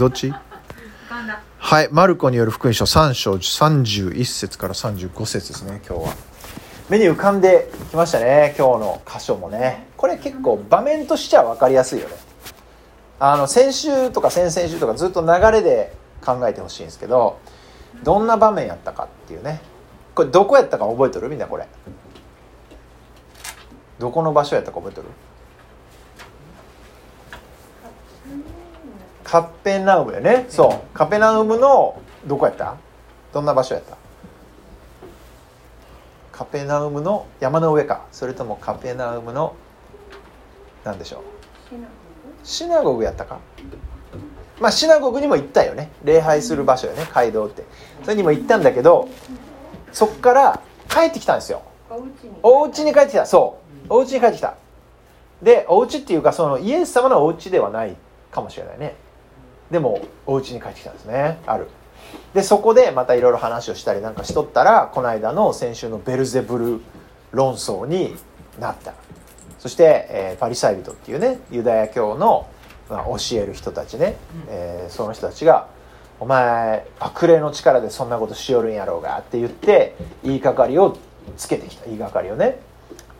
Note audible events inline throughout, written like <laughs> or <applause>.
どっち？はいマルコによる福音書3章31節から35節ですね今日は。目に浮かんできましたね今日の箇所もね。これ結構場面としては分かりやすいよね。あの先週とか先々週とかずっと流れで考えてほしいんですけどどんな場面やったかっていうね。これどこやったか覚えてる？みんなこれ。どこの場所やったか覚えてる？カペナウムやね。そう。カペナウムのどこやった？どんな場所やった？カペナウムの山の上か。それともカペナウムの何でしょう？シナゴグ。やったか？まあシナゴグにも行ったよね。礼拝する場所よね。街道って。それにも行ったんだけどそっから帰ってきたんですよ。お家に帰ってきた。そう。お家に帰ってきた。でお家っていうかそのイエス様のお家ではないかもしれないねでもお家に帰ってきたんですね。ある。でそこでまたいろいろ話をしたりなんかしとったらこの間の先週のベルゼブル論争になった。そして、えー、パリサイ人っていうねユダヤ教の、まあ、教える人たちね、えー、その人たちが「お前悪霊の力でそんなことしよるんやろうが」って言って言いがかりをつけてきた。言いがかりをね。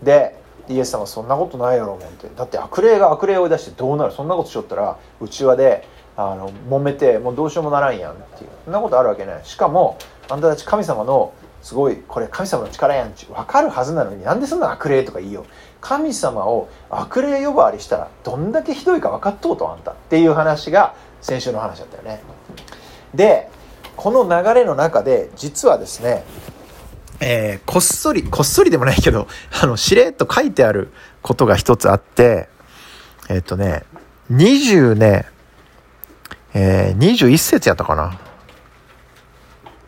でイエス様そんなことないやろうもんって。だって悪霊が悪霊を追い出してどうなる？そんなことしよったらうちわであの揉めてもうどうしようもならんやんっていう。そんなことあるわけない。しかもあんたたち神様のすごいこれ神様の力やんち分かるはずなのになんでそんな悪霊とか言いよ神様を悪霊呼ばわりしたらどんだけひどいか分かっとうとあんたっていう話が先週の話だったよね。でこの流れの中で実はですねえー、こっそりこっそりでもないけどあのしれっと書いてあることが一つあってえっ、ー、とね20ねえー、21節やったかな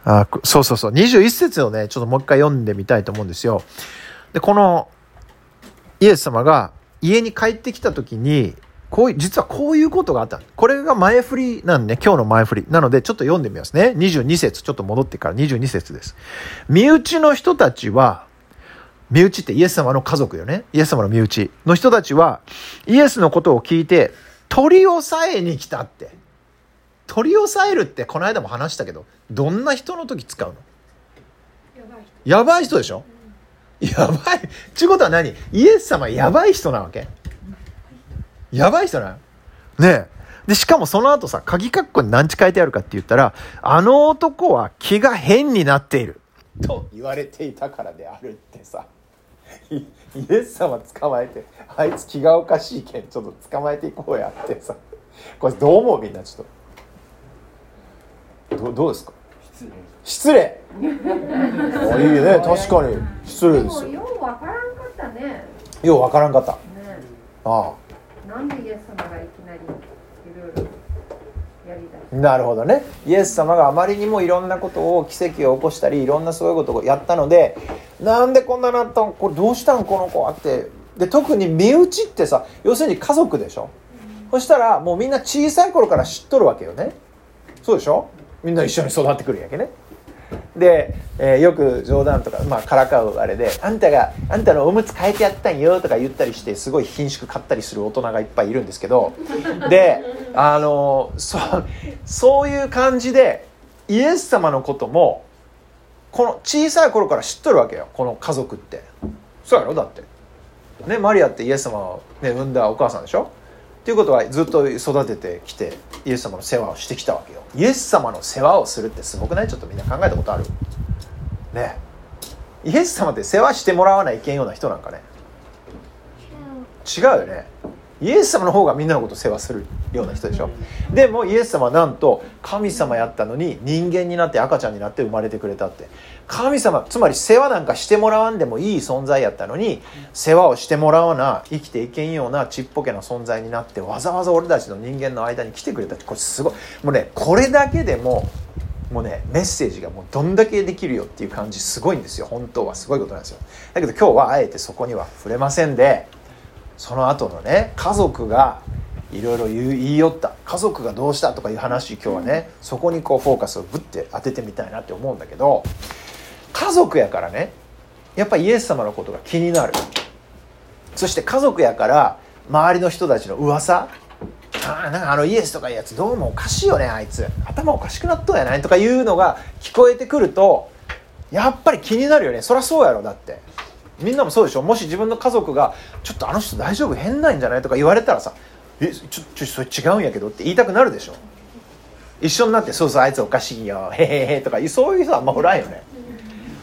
あそうそうそう。21節をね、ちょっともう一回読んでみたいと思うんですよ。で、この、イエス様が家に帰ってきた時に、こういう、実はこういうことがあった。これが前振りなんで、ね、今日の前振り。なので、ちょっと読んでみますね。22節、ちょっと戻ってから22節です。身内の人たちは、身内ってイエス様の家族よね。イエス様の身内の人たちは、イエスのことを聞いて、取り押さえに来たって。取り押さえるってこの間も話したけどどんな人の時使うの？やばい人。でしょ、うん、やばい。ちゅうことは何？イエス様やばい人なわけ？やばい人なの？ねでしかもその後さ鍵括弧に何ち書いてあるかって言ったらあの男は気が変になっている。と言われていたからであるってさ。イエス様捕まえてあいつ気がおかしいけんちょっと捕まえていこうやってさ。これどう思う？みんなちょっと。どどうですか？失礼。いい <laughs> ね。確かに。失礼ですよ。ようわからんかったね。ようわからんかった、ね、ああ。なんでイエス様がいきなりいろいろやりだなるほどね。イエス様があまりにもいろんなことを奇跡を起こしたりいろんなそういうことをやったのでなんでこんななったん？これどうしたんこの子はって。で特に身内ってさ要するに家族でしょ、うん、そしたらもうみんな小さい頃から知っとるわけよね。そうでしょ？みんな一緒に育ってくるやけね。で、えー、よく冗談とか、まあ、からかうあれで「あんたがあんたのおむつ変えてやったんよ」とか言ったりしてすごい貧縮買ったりする大人がいっぱいいるんですけど <laughs> であのそそういう感じでイエス様のこともこの小さい頃から知っとるわけよ。この家族って。そうやろ？だって。ねマリアってイエス様を、ね、産んだお母さんでしょ？っていうことはずっと育ててきてイエス様の世話をしてきたわけよ。イエス様の世話をするってすごくない？ちょっとみんな考えたことある？ね。イエス様って世話してもらわないけんような人なんかね。違う。よねイエス様の方がみんなのこと世話するような人でしょ。でもイエス様はなんと神様やったのに人間になって赤ちゃんになって生まれてくれたって。神様つまり世話なんかしてもらわんでもいい存在やったのに世話をしてもらわな生きていけんようなちっぽけな存在になってわざわざ俺たちの人間の間に来てくれたって。これすごい。もうねこれだけでももうねメッセージがもうどんだけできるよっていう感じすごいんですよ。本当は。すごいことなんですよ。だけど今日はあえてそこには触れませんでその後のね家族がいろいろ言い寄った。家族がどうしたとかいう話今日はねそこにこうフォーカスをぶって当ててみたいなって思うんだけど家族やからねやっぱりイエス様のことが気になる。そして家族やから周りの人たちの噂。あなんかあのイエスとかいうやつどうもおかしいよねあいつ。頭おかしくなっとんやないとかいうのが聞こえてくるとやっぱり気になるよね。そりゃそうやろだってみんなもそうでしょ。もし自分の家族が「ちょっとあの人大丈夫？変なんじゃない?」とか言われたらさ「えちょちょそれ違うんやけど」って言いたくなるでしょ。一緒になって「そうそうあいつおかしいよ。へへへ」とかそういう人はあんまおらんよね。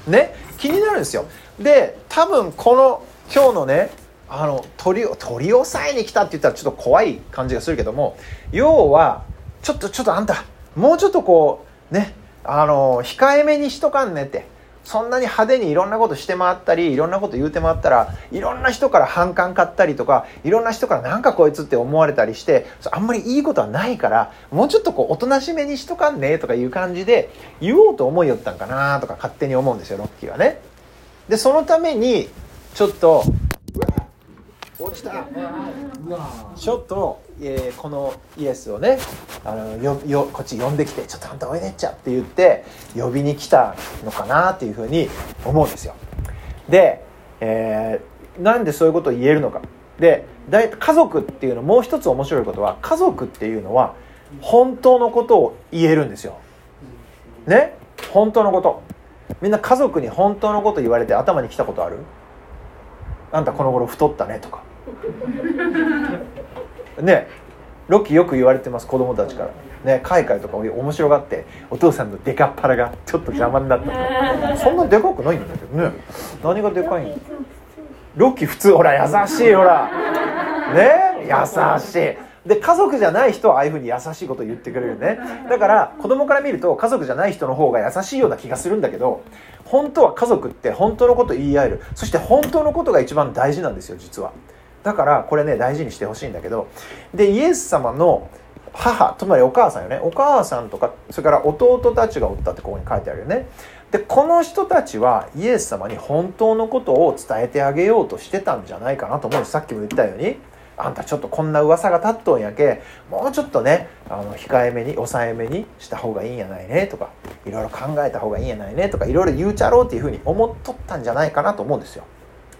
ね？気になるんですよ。で多分この今日のねあの鳥を鳥をさえに来たって言ったらちょっと怖い感じがするけども要はちょっとちょっとあんたもうちょっとこうねあの控えめにしとかんねって。そんなに派手にいろんなことして回ったりいろんなこと言うて回ったらいろんな人から反感買ったりとかいろんな人からなんかこいつって思われたりしてあんまりいいことはないからもうちょっとこうおとなしめにしとかんねとかいう感じで言おうと思いよったんかなとか勝手に思うんですよロッキーはね。でそのためにちょっと落ちた。ちょっと、えー、このイエスをねあのよよこっち呼んできて「ちょっとあんたおいでっちゃ」って言って呼びに来たのかなっていうふうに思うんですよ。で、えー、なんでそういうことを言えるのか。で家族っていうのもう一つ面白いことは家族っていうのは本当のことを言えるんですよ。ね？本当のこと。みんな家族に本当のこと言われて頭に来たことある？あんたこの頃太ったねとか。<laughs> ねロッキーよく言われてます子供たちから。ね海外とか面白がってお父さんのデカっ腹がちょっと邪魔になった。<laughs> そんなでかくないんだけどね。何がでかいんロッキー普通ほら優しいほら。ね優しい。で家族じゃない人はああいうふうに優しいこと言ってくれるね。だから子供から見ると家族じゃない人の方が優しいような気がするんだけど本当は家族って本当のこと言い合える。そして本当のことが一番大事なんですよ実はだからこれね大事にしてほしいんだけどでイエス様の母つまりお母さんよねお母さんとかそれから弟たちがおったってここに書いてあるよね。でこの人たちはイエス様に本当のことを伝えてあげようとしてたんじゃないかなと思う。んですさっきも言ったようにあんたちょっとこんな噂が立っとんやけもうちょっとねあの控えめに抑えめにした方がいいんやないねとかいろいろ考えた方がいいんやないねとかいろいろ言うちゃろうっていうふうに思っとったんじゃないかなと思うんですよ。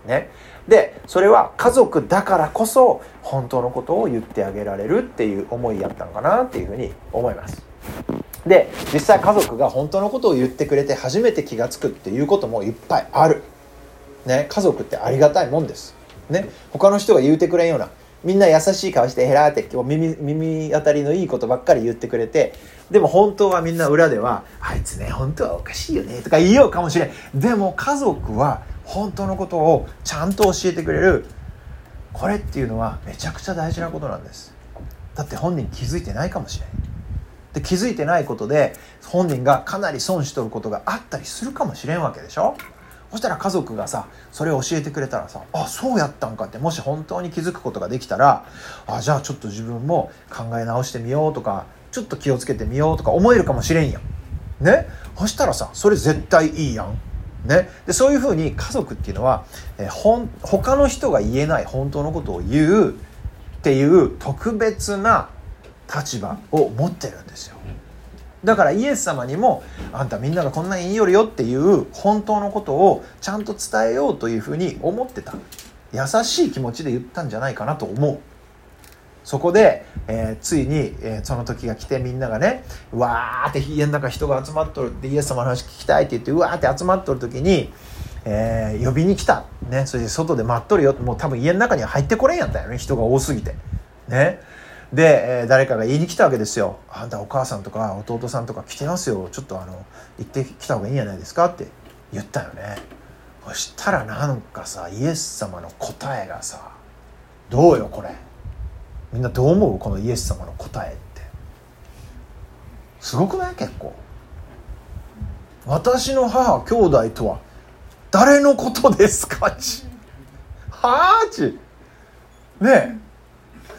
ね、でそれは家族だからこそ本当のことを言ってあげられるっていう思いやったのかなっていうふうに思います。で実際家族が本当のことを言ってくれて初めて気が付くっていうこともいっぱいある。ね、家族ってありがたいもんです。ね、他の人が言うてくれんようなみんな優しい顔してヘラーって耳耳当たりのいいことばっかり言ってくれてでも本当はみんな裏では「あいつね本当はおかしいよね」とか言いようかもしれんでも家族は本当のことをちゃんと教えてくれる。これっていうのはめちゃくちゃ大事なことなんです。だって本人気づいてないかもしれんで気づいてないことで本人がかなり損しとることがあったりするかもしれんわけでしょ。そしたら家族がさそれを教えてくれたらさあそうやったんかってもし本当に気づくことができたらあじゃあちょっと自分も考え直してみようとかちょっと気をつけてみようとか思えるかもしれんやん。ね？そしたらさそれ絶対いいやん。ね、でそういうふうに家族っていうのは、えほん他の人が言えない本当のことを言うっていう特別な立場を持ってるんですよ。だからイエス様にもあんたみんながこんなに言いよるよっていう本当のことをちゃんと伝えようというふうに思ってた。優しい気持ちで言ったんじゃないかなと思う。そこで、えー、ついに、えー、その時が来てみんながねわーって家の中人が集まっとる。ってイエス様の話聞きたいって言ってうわーって集まっとる時に、えー、呼びに来た、ね、それで外で待っとるよ。もう多分家の中には入ってこれんやったよね。人が多すぎて。ね。で、えー、誰かが言いに来たわけですよ「あんたお母さんとか弟さんとか来てますよ。ちょっとあの行ってきた方がいいんじゃないですか」って言ったよね。そしたらなんかさイエス様の答えがさどうよこれ。みんなどう思うこのイエス様の答えって。すごくない？結構。私の母兄弟とは誰のことですか？ち。はあち。ねえ。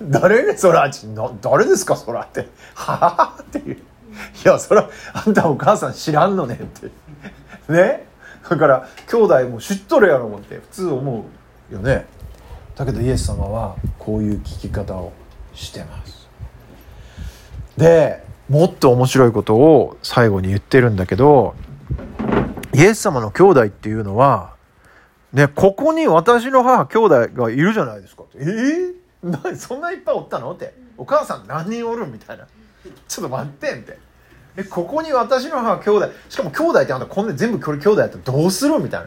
誰ね？そらな誰ですか？そらって。はあっていう。いやそらあんたお母さん知らんのねって。ね？だから兄弟も知っとるやろ思って普通思うよね。だけどイエス様はこういう聞き方をしてます。でもっと面白いことを最後に言ってるんだけどイエス様の兄弟っていうのはねここに私の母兄弟がいるじゃないですか。ええーそんないっぱいおったの？って。お母さん何人おる？みたいな。ちょっと待ってんって。えここに私の母兄弟しかも兄弟ってあんたこんな全部兄弟やったらどうする？みたい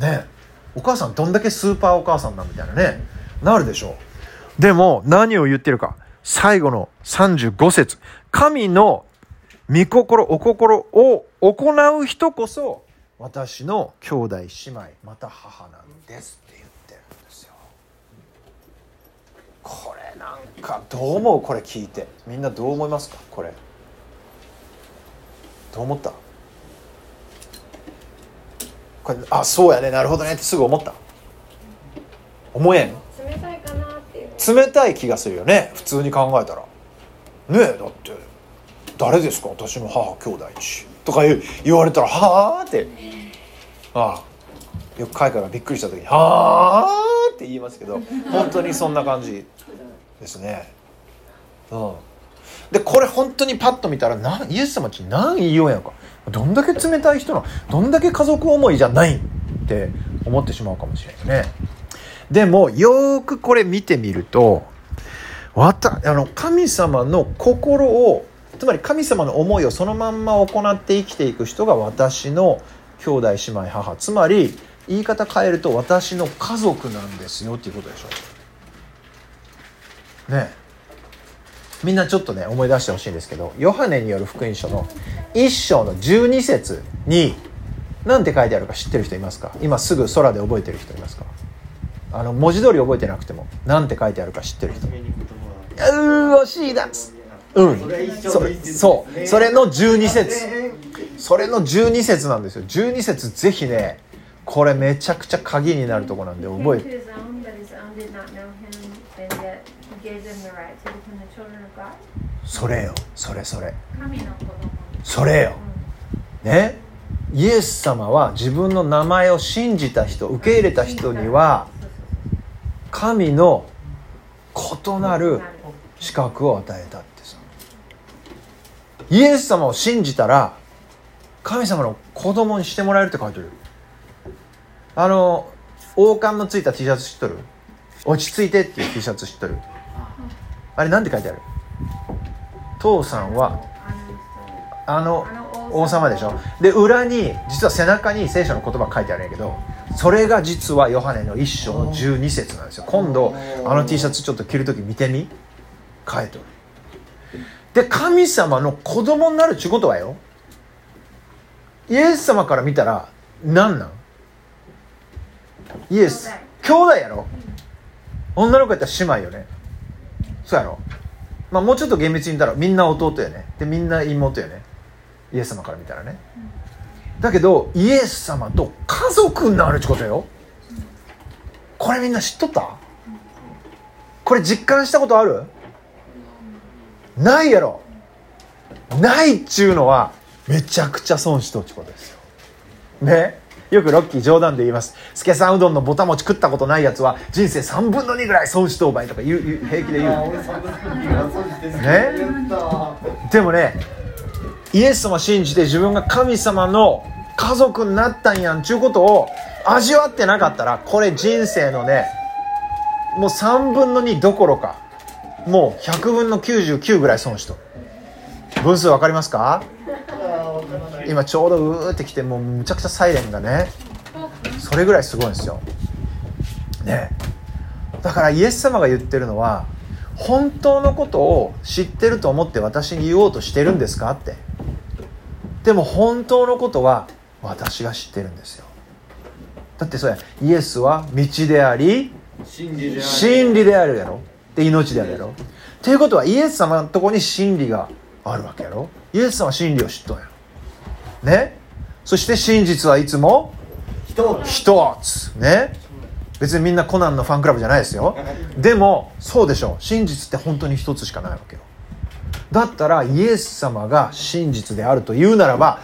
な。ね。お母さんどんだけスーパーお母さんだみたいなね。なるでしょ。うでも何を言ってるか。最後の35節。神の御心お心を行う人こそ私の兄弟姉妹また母なんですって言ってるんですよ。これなんかどう思う？これ聞いて。みんなどう思いますか？これ。どう思った？これあそうやね。なるほどね。ってすぐ思った。思えん冷たいかな。冷たい気がするよね。普通に考えたら。ねえだって誰ですか？私の母兄弟ちとか言言われたら「はあ?」って。ああ。よく海外がびっくりした時に「はあ?」って言いますけど本当にそんな感じですね。うん。でこれ本当にパッと見たらなイエス様ち何言いようやんか。どんだけ冷たい人の？どんだけ家族思いじゃないって思ってしまうかもしれないね。でもよくこれ見てみるとわたあの神様の心をつまり神様の思いをそのまんま行って生きていく人が私の兄弟姉妹母つまり言い方変えると私の家族なんですよっていうことでしょ。ね。みんなちょっとね思い出してほしいんですけどヨハネによる福音書の1章の12節に何て書いてあるか知ってる人いますか？今すぐ空で覚えてる人いますか？あの文字通り覚えてなくても何て書いてあるか知ってる人。うー惜しいだうん。そそう。それの12節。それの12節なんですよ。12節ぜひねこれめちゃくちゃ鍵になるとこなんで覚えて.それよ。それそれ。それよ。ね？イエス様は自分の名前を信じた人受け入れた人には神の異なる資格を与えたってさ。イエス様を信じたら神様の子供にしてもらえるって書いてる。あの王冠のついた T シャツ知っとる？落ち着いてっていう T シャツ知っとる？あれなんて書いてある？父さんはあの王様でしょ？で裏に実は背中に聖書の言葉書いてあるんやけどそれが実はヨハネの一章の12節なんですよ。今度あの T シャツちょっと着る時見てみ。書いておる。で神様の子供になるちゅうことはよ。イエス様から見たら何なん？イエス。兄弟やろ？女の子やったら姉妹よね。そうやろ？まあもうちょっと厳密に言ったらみんな弟やね。でみんな妹やね。イエス様から見たらね。だけどイエス様と家族になるってことよ。これみんな知っとった？これ実感したことある？ないやろ。ないっちゅうのはめちゃくちゃ損しとっちことですよ。ね？よくロッキー冗談で言います。スケさんうどんのぼたもち食ったことないやつは人生3分の2ぐらい損しとうばいとか言う平気で言う。ね？でもねイエス様信じて自分が神様の家族になったんやんちゅうことを味わってなかったらこれ人生のねもう3分の2どころかもう100分の99ぐらい損しと分数分かりますか？今ちょうどうーってきてもうむちゃくちゃサイレンがねそれぐらいすごいんですよ。ね。だからイエス様が言ってるのは本当のことを知ってると思って私に言おうとしてるんですか？って。でも本当のことは私が知ってるんですよ。だってそれイエスは道であり真理である真理であるやろ。で命であるやろ。っていうことはイエス様のとこに真理があるわけやろ。イエス様は真理を知っとんや。ろね？そして真実はいつも人一つ。ね？別にみんなコナンのファンクラブじゃないですよ。<laughs> でもそうでしょ真実って本当に一つしかないわけよだったらイエス様が真実であるというならば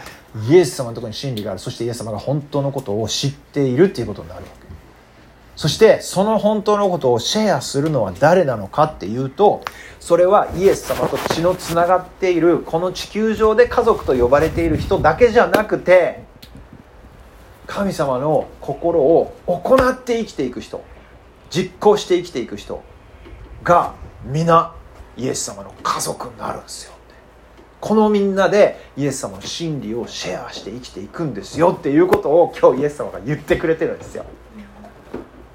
イエス様のところに真理がある。そしてイエス様が本当のことを知っているっていうことになるわけ。そしてその本当のことをシェアするのは誰なのかっていうとそれはイエス様と血のつながっているこの地球上で家族と呼ばれている人だけじゃなくて神様の心を行って生きていく人実行して生きていく人が皆イエス様の家族になるんですよ。このみんなでイエス様の真理をシェアして生きていくんですよ。っていうことを今日イエス様が言ってくれてるんですよ。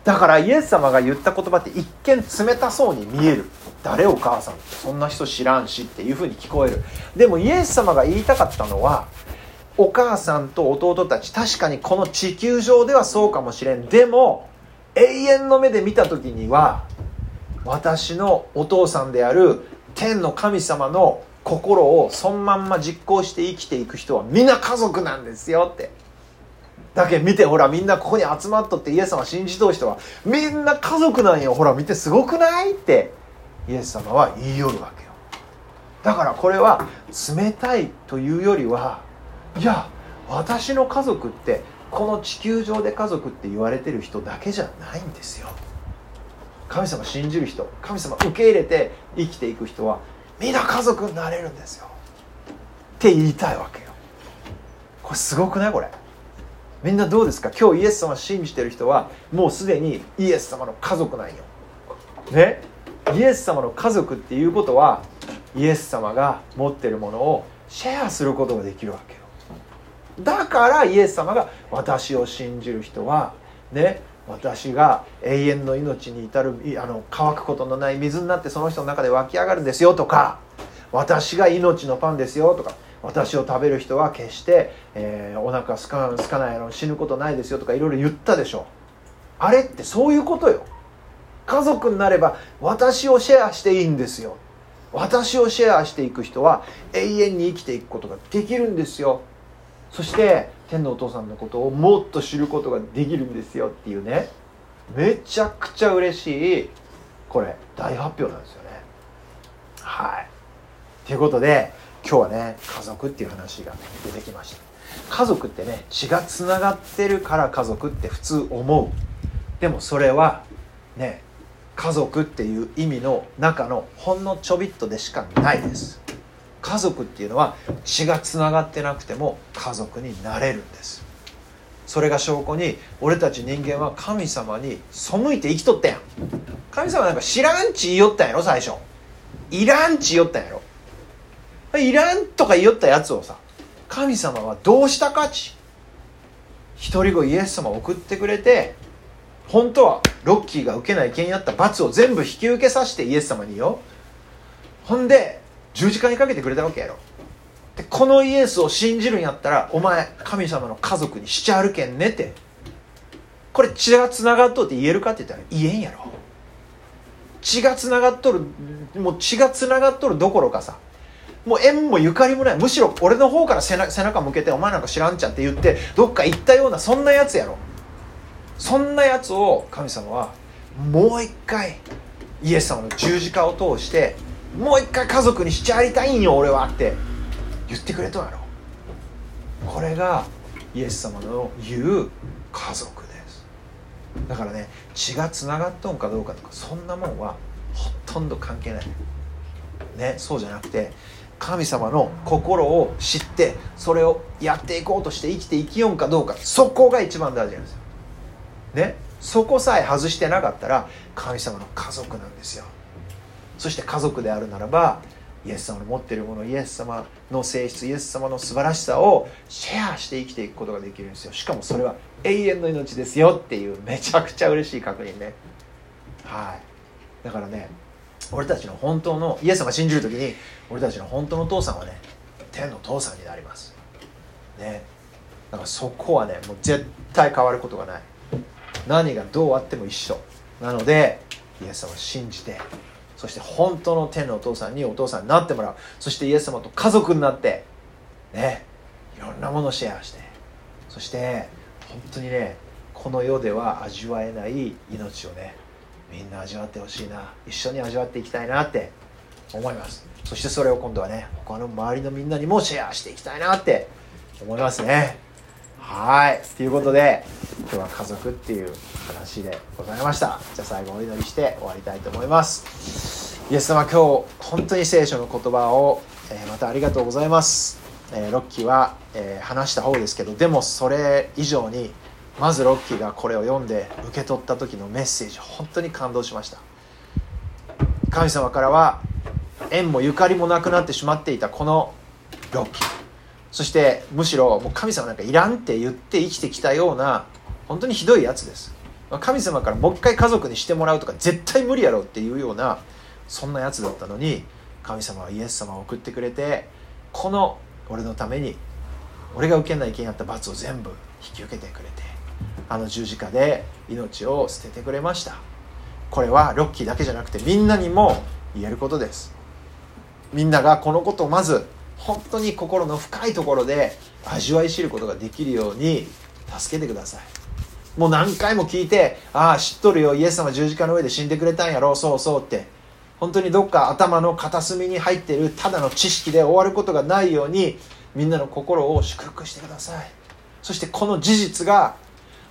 だからイエス様が言った言葉って一見冷たそうに見える。誰お母さん？ってそんな人知らんし。っていうふうに聞こえる。でもイエス様が言いたかったのはお母さんと弟たち確かにこの地球上ではそうかもしれん。でも永遠の目で見た時には私のお父さんである天の神様の心をそのまんま実行して生きていく人はみんな家族なんですよって。だけ見てほらみんなここに集まっとってイエス様信じとう人はみんな家族なんよ。ほら見てすごくないって。イエス様は言いよるわけよ。だからこれは冷たいというよりはいや私の家族ってこの地球上で家族って言われてる人だけじゃないんですよ。神様信じる人神様受け入れて生きていく人はみんな家族になれるんですよ。って言いたいわけよ。これすごくない？これ。みんなどうですか？今日イエス様信じてる人はもうすでにイエス様の家族なんよ。ね？イエス様の家族っていうことはイエス様が持ってるものをシェアすることができるわけよ。だからイエス様が私を信じる人はね？私が永遠の命に至るあの乾くことのない水になってその人の中で湧き上がるんですよとか私が命のパンですよとか私を食べる人は決して、えー、お腹すかすかないの死ぬことないですよとかいろいろ言ったでしょ。うあれってそういうことよ。家族になれば私をシェアしていいんですよ。私をシェアしていく人は永遠に生きていくことができるんですよ。そして天のお父さんのことをもっと知ることができるんですよっていうね。めちゃくちゃ嬉しいこれ大発表なんですよね。はい。ということで今日はね家族っていう話が出てきました。家族ってね血がつながってるから家族って普通思う。でもそれはね家族っていう意味の中のほんのちょびっとでしかないです。家族っていうのは血がつながってなくても家族になれるんです。それが証拠に俺たち人間は神様に背いて生きとったやん。神様なんか知らんち言いよったんやろ最初。いらんち言いよったんやろ。いらんとか言いよったやつをさ神様はどうしたかち。一人子イエス様を送ってくれて本当はロッキーが受けない件やった罰を全部引き受けさせてイエス様によ。ほんで十字架にかけてくれたわけやろ。でこのイエスを信じるんやったらお前神様の家族にしちゃるけんねって。これ血がつながっとって言えるかって言ったら言えんやろ。血がつながっとるもう血がつながっとるどころかさ。もう縁もゆかりもない。むしろ俺の方から背中向けてお前なんか知らんちゃって言ってどっか行ったようなそんなやつやろ。そんなやつを神様はもう一回イエス様の十字架を通してもう一回家族にしちゃいたいんよ俺はって。言ってくれとやろ。これがイエス様の言う家族です。だからね血がつながっとんかどうかとかそんなもんはほとんど関係ない。ねそうじゃなくて神様の心を知ってそれをやっていこうとして生きて生きよんかどうかそこが一番大事なんですよ。ねそこさえ外してなかったら神様の家族なんですよ。そして家族であるならばイエス様の持っているものイエス様の性質イエス様の素晴らしさをシェアして生きていくことができるんですよ。しかもそれは永遠の命ですよっていうめちゃくちゃ嬉しい確認ね。はい。だからね俺たちの本当のイエス様信じる時に俺たちの本当の父さんはね天の父さんになります。ね。だからそこはねもう絶対変わることがない。何がどうあっても一緒。なのでイエス様を信じてそして本当の天のお父さんにお父さんになってもらう。そしてイエス様と家族になってねいろんなものをシェアして。そして本当にねこの世では味わえない命をねみんな味わってほしいな。一緒に味わっていきたいなって思います。そしてそれを今度はね他の周りのみんなにもシェアしていきたいなって思いますね。はい。ということで今日は家族っていう話でございました。じゃあ最後お祈りして終わりたいと思います。イエス様今日本当に聖書の言葉を、えー、またありがとうございます、えー、ロッキーは、えー、話した方ですけどでもそれ以上にまずロッキーがこれを読んで受け取った時のメッセージ本当に感動しました。神様からは縁もゆかりもなくなってしまっていたこのロッキー。そしてむしろもう神様なんかいらんって言って生きてきたような本当にひどいやつです。神様からもう一回家族にしてもらうとか絶対無理やろっていうようなそんなやつだったのに神様はイエス様を送ってくれてこの俺のために俺が受けないけんやった罰を全部引き受けてくれてあの十字架で命を捨ててくれました。これはロッキーだけじゃなくてみんなにも言えることです。みんながこのことをまず本当に心の深いところで味わい知ることができるように助けてください。もう何回も聞いてああ知っとるよイエス様十字架の上で死んでくれたんやろそうそうって。本当にどっか頭の片隅に入ってるただの知識で終わることがないようにみんなの心を祝福してください。そしてこの事実が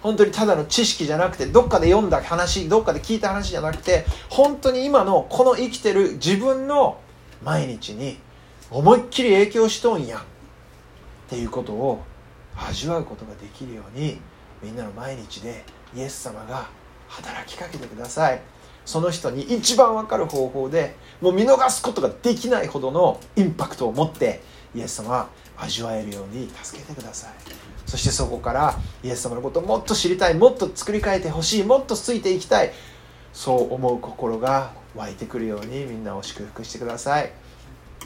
本当にただの知識じゃなくてどっかで読んだ話どっかで聞いた話じゃなくて本当に今のこの生きてる自分の毎日に思いっきり影響しとんやっていうことを味わうことができるようにみんなの毎日でイエス様が働きかけてください。その人に一番分かる方法でもう見逃すことができないほどのインパクトを持ってイエス様は味わえるように助けてください。そしてそこからイエス様のことをもっと知りたいもっと作り変えてほしいもっとついていきたいそう思う心が湧いてくるようにみんなを祝福してください。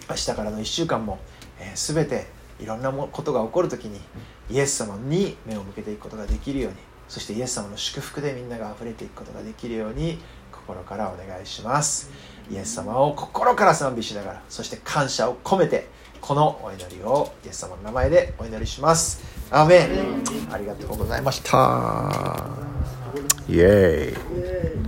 明日からの1週間も、えー、全ていろんなことが起こる時にイエス様に目を向けていくことができるようにそしてイエス様の祝福でみんなが溢れていくことができるように心からお願いします。イエス様を心から賛美しながらそして感謝を込めてこのお祈りをイエス様の名前でお祈りします。アメン。ありがとうございました。イエーイ